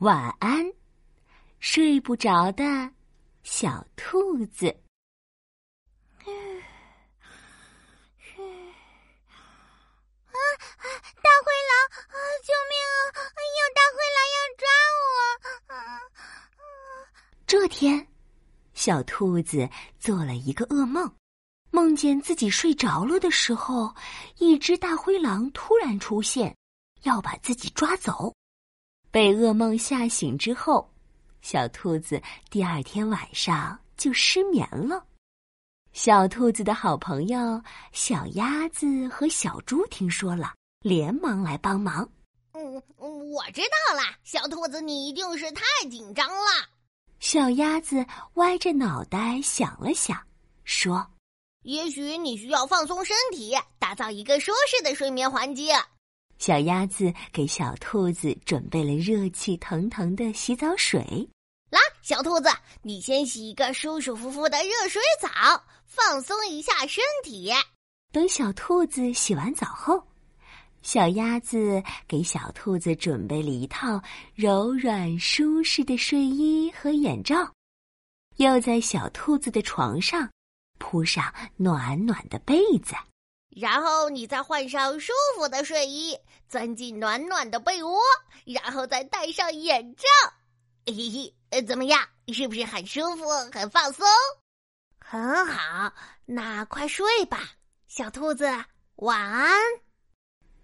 晚安，睡不着的小兔子。啊啊！大灰狼啊！救命啊！有大灰狼要抓我！啊这天，小兔子做了一个噩梦，梦见自己睡着了的时候，一只大灰狼突然出现，要把自己抓走。被噩梦吓醒之后，小兔子第二天晚上就失眠了。小兔子的好朋友小鸭子和小猪听说了，连忙来帮忙。嗯，我知道了，小兔子，你一定是太紧张了。小鸭子歪着脑袋想了想，说：“也许你需要放松身体，打造一个舒适的睡眠环境。”小鸭子给小兔子准备了热气腾腾的洗澡水。来，小兔子，你先洗一个舒舒服服的热水澡，放松一下身体。等小兔子洗完澡后，小鸭子给小兔子准备了一套柔软舒适的睡衣和眼罩，又在小兔子的床上铺上暖暖的被子。然后你再换上舒服的睡衣，钻进暖暖的被窝，然后再戴上眼罩。嘿嘿，呃，怎么样？是不是很舒服、很放松？很好，那快睡吧，小兔子，晚安。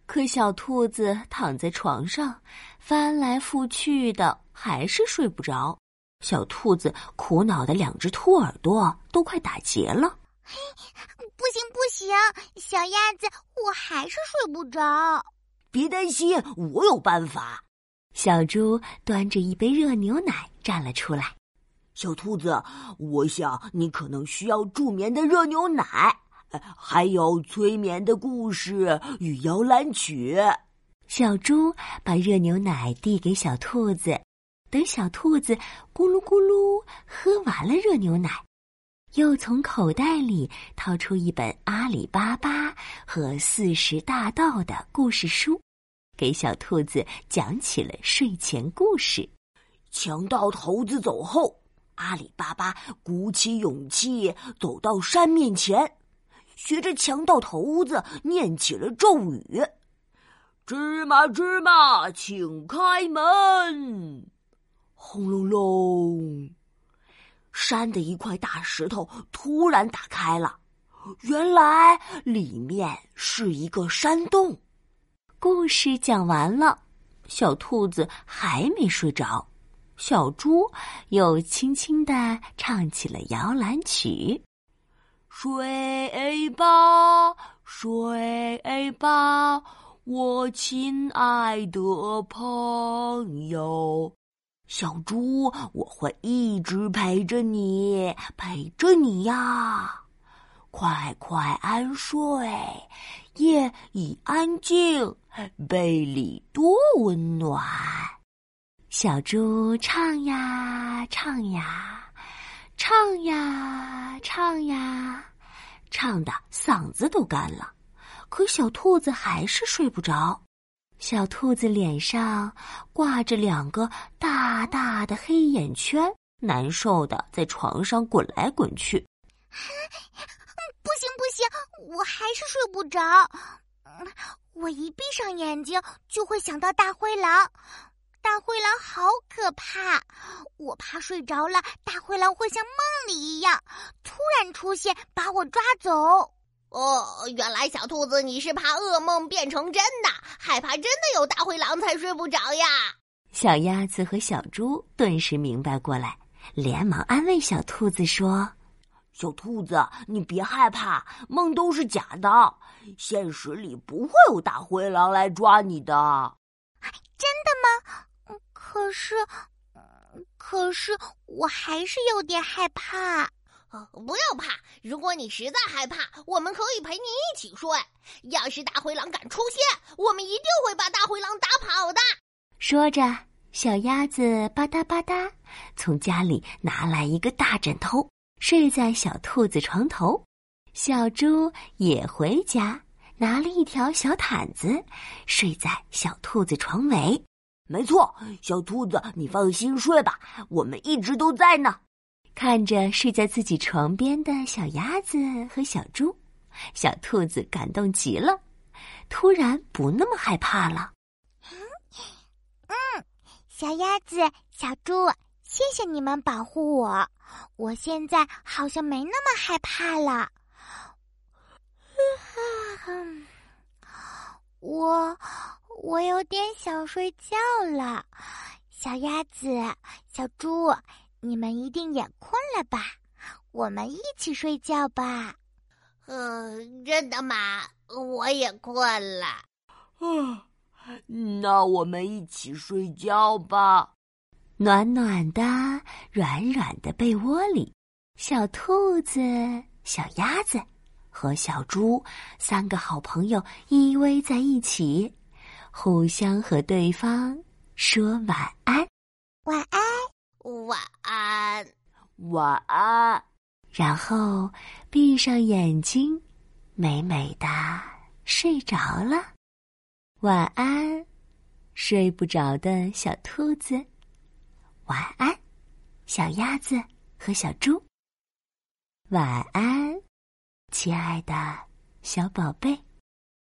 可小兔子躺在床上，翻来覆去的，还是睡不着。小兔子苦恼的两只兔耳朵都快打结了。嘿，不行不行，小鸭子，我还是睡不着。别担心，我有办法。小猪端着一杯热牛奶站了出来。小兔子，我想你可能需要助眠的热牛奶，还有催眠的故事与摇篮曲。小猪把热牛奶递给小兔子，等小兔子咕噜咕噜喝完了热牛奶。又从口袋里掏出一本《阿里巴巴和四十大盗》的故事书，给小兔子讲起了睡前故事。强盗头子走后，阿里巴巴鼓起勇气走到山面前，学着强盗头子念起了咒语：“芝麻芝麻，请开门！”轰隆隆。山的一块大石头突然打开了，原来里面是一个山洞。故事讲完了，小兔子还没睡着，小猪又轻轻的唱起了摇篮曲：“睡吧，睡吧，我亲爱的朋友。”小猪，我会一直陪着你，陪着你呀！快快安睡，夜已安静，被里多温暖。小猪唱呀唱呀，唱呀唱呀，唱的嗓子都干了，可小兔子还是睡不着。小兔子脸上挂着两个大大的黑眼圈，难受的在床上滚来滚去。不行不行，我还是睡不着。我一闭上眼睛就会想到大灰狼，大灰狼好可怕。我怕睡着了，大灰狼会像梦里一样突然出现，把我抓走。哦，原来小兔子你是怕噩梦变成真的，害怕真的有大灰狼才睡不着呀。小鸭子和小猪顿时明白过来，连忙安慰小兔子说：“小兔子，你别害怕，梦都是假的，现实里不会有大灰狼来抓你的。”真的吗？可是，可是我还是有点害怕。不要怕，如果你实在害怕，我们可以陪你一起睡。要是大灰狼敢出现，我们一定会把大灰狼打跑的。说着，小鸭子吧嗒吧嗒从家里拿来一个大枕头，睡在小兔子床头。小猪也回家拿了一条小毯子，睡在小兔子床尾。没错，小兔子，你放心睡吧，我们一直都在呢。看着睡在自己床边的小鸭子和小猪，小兔子感动极了，突然不那么害怕了。嗯，小鸭子、小猪，谢谢你们保护我，我现在好像没那么害怕了。我我有点想睡觉了，小鸭子、小猪，你们一定也困了吧？我们一起睡觉吧。嗯，真的吗？我也困了。啊，那我们一起睡觉吧。暖暖的、软软的被窝里，小兔子、小鸭子。和小猪三个好朋友依偎在一起，互相和对方说晚安，晚安，晚安，晚安。然后闭上眼睛，美美的睡着了。晚安，睡不着的小兔子。晚安，小鸭子和小猪。晚安。亲爱的小宝贝。